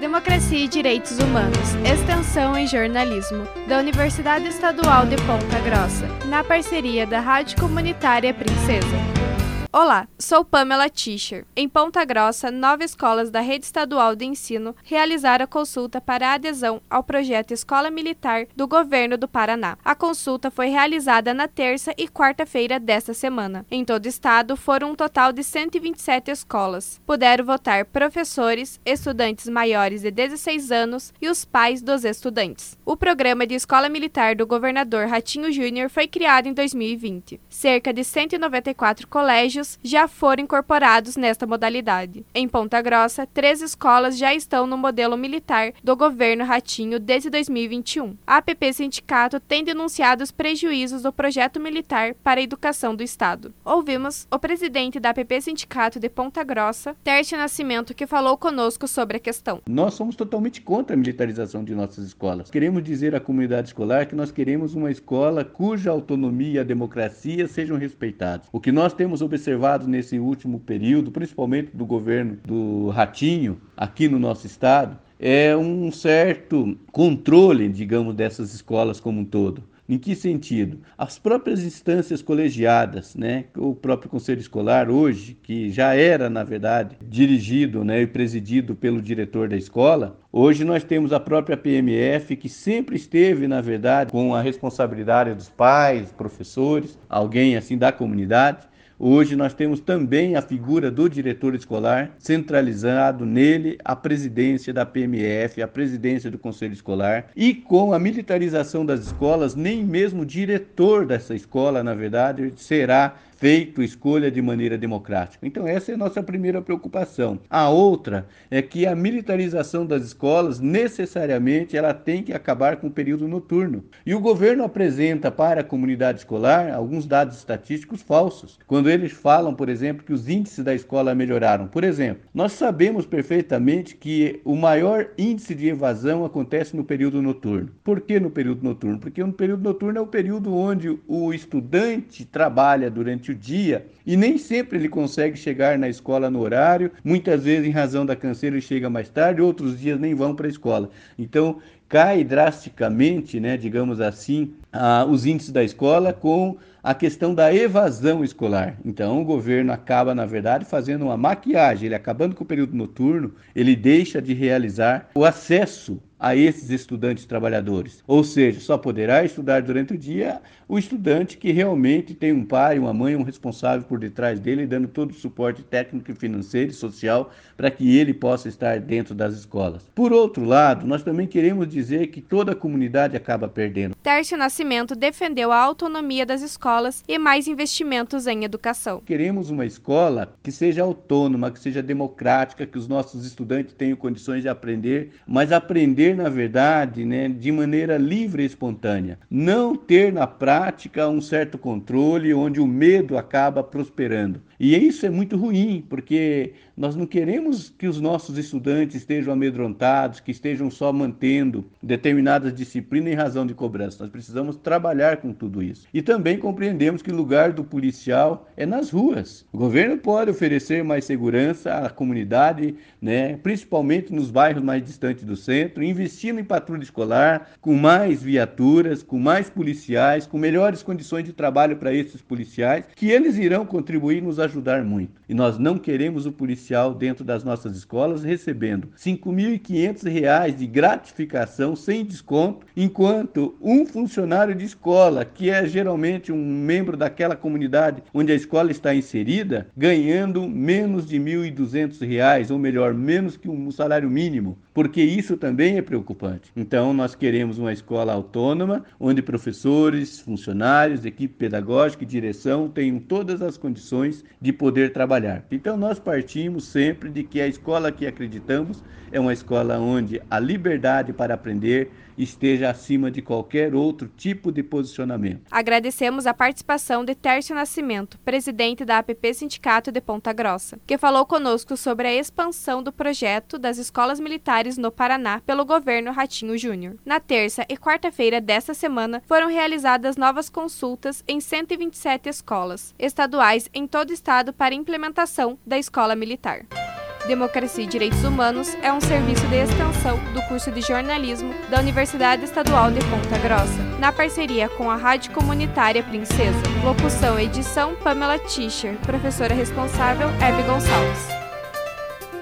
Democracia e Direitos Humanos, Extensão em Jornalismo, da Universidade Estadual de Ponta Grossa, na parceria da Rádio Comunitária Princesa. Olá, sou Pamela Tischer. Em Ponta Grossa, nove escolas da rede estadual de ensino realizaram a consulta para adesão ao projeto Escola Militar do governo do Paraná. A consulta foi realizada na terça e quarta-feira desta semana. Em todo o estado, foram um total de 127 escolas. Puderam votar professores, estudantes maiores de 16 anos e os pais dos estudantes. O programa de Escola Militar do governador Ratinho Júnior foi criado em 2020. Cerca de 194 colégios já foram incorporados nesta modalidade. Em Ponta Grossa, três escolas já estão no modelo militar do governo Ratinho desde 2021. A APP Sindicato tem denunciado os prejuízos do projeto militar para a educação do Estado. Ouvimos o presidente da APP Sindicato de Ponta Grossa, Tércio Nascimento, que falou conosco sobre a questão. Nós somos totalmente contra a militarização de nossas escolas. Queremos dizer à comunidade escolar que nós queremos uma escola cuja autonomia e a democracia sejam respeitados. O que nós temos observado observado nesse último período, principalmente do governo do Ratinho, aqui no nosso estado, é um certo controle, digamos, dessas escolas como um todo. Em que sentido? As próprias instâncias colegiadas, né, o próprio conselho escolar hoje, que já era, na verdade, dirigido né, e presidido pelo diretor da escola, hoje nós temos a própria PMF, que sempre esteve, na verdade, com a responsabilidade dos pais, professores, alguém assim da comunidade, Hoje nós temos também a figura do diretor escolar, centralizado nele a presidência da PMF, a presidência do conselho escolar, e com a militarização das escolas, nem mesmo o diretor dessa escola, na verdade, será feito escolha de maneira democrática. Então, essa é a nossa primeira preocupação. A outra é que a militarização das escolas, necessariamente, ela tem que acabar com o período noturno. E o governo apresenta para a comunidade escolar alguns dados estatísticos falsos. Quando eles falam, por exemplo, que os índices da escola melhoraram. Por exemplo, nós sabemos perfeitamente que o maior índice de evasão acontece no período noturno. Por que no período noturno? Porque no período noturno é o período onde o estudante trabalha durante durante o dia e nem sempre ele consegue chegar na escola no horário. Muitas vezes, em razão da canseira, ele chega mais tarde, outros dias nem vão para a escola. Então, cai drasticamente, né, digamos assim, os índices da escola com a questão da evasão escolar. Então, o governo acaba, na verdade, fazendo uma maquiagem, ele acabando com o período noturno, ele deixa de realizar o acesso a esses estudantes trabalhadores. Ou seja, só poderá estudar durante o dia o estudante que realmente tem um pai, uma mãe, um responsável por detrás dele, dando todo o suporte técnico, financeiro e social para que ele possa estar dentro das escolas. Por outro lado, nós também queremos dizer que toda a comunidade acaba perdendo. Tércio Nascimento defendeu a autonomia das escolas e mais investimentos em educação. Queremos uma escola que seja autônoma, que seja democrática, que os nossos estudantes tenham condições de aprender, mas aprender na verdade, né, de maneira livre e espontânea. Não ter na prática um certo controle onde o medo acaba prosperando. E isso é muito ruim, porque nós não queremos que os nossos estudantes estejam amedrontados, que estejam só mantendo determinadas disciplinas em razão de cobrança. Nós precisamos trabalhar com tudo isso. E também compreendemos que o lugar do policial é nas ruas. O governo pode oferecer mais segurança à comunidade, né, principalmente nos bairros mais distantes do centro, investindo em patrulha escolar, com mais viaturas, com mais policiais, com melhores condições de trabalho para esses policiais, que eles irão contribuir nos ajudar muito. E nós não queremos o policial dentro das nossas escolas recebendo R$ 5.500 de gratificação sem desconto, enquanto um funcionário de escola, que é geralmente um membro daquela comunidade onde a escola está inserida, ganhando menos de R$ 1.200, ou melhor, menos que um salário mínimo, porque isso também é preocupante. Então, nós queremos uma escola autônoma, onde professores, funcionários, equipe pedagógica e direção tenham todas as condições de poder trabalhar. Então, nós partimos sempre de que a escola que acreditamos é uma escola onde a liberdade para aprender esteja acima de qualquer outro tipo de posicionamento. Agradecemos a participação de Tércio Nascimento, presidente da APP Sindicato de Ponta Grossa, que falou conosco sobre a expansão do projeto das escolas militares no Paraná pelo governo Ratinho Júnior. Na terça e quarta-feira desta semana foram realizadas novas consultas em 127 escolas estaduais em todo o estado para implementação da escola militar. Democracia e Direitos Humanos é um serviço de extensão do curso de jornalismo da Universidade Estadual de Ponta Grossa, na parceria com a Rádio Comunitária Princesa. Locução e edição Pamela Tischer, professora responsável Hebe Gonçalves.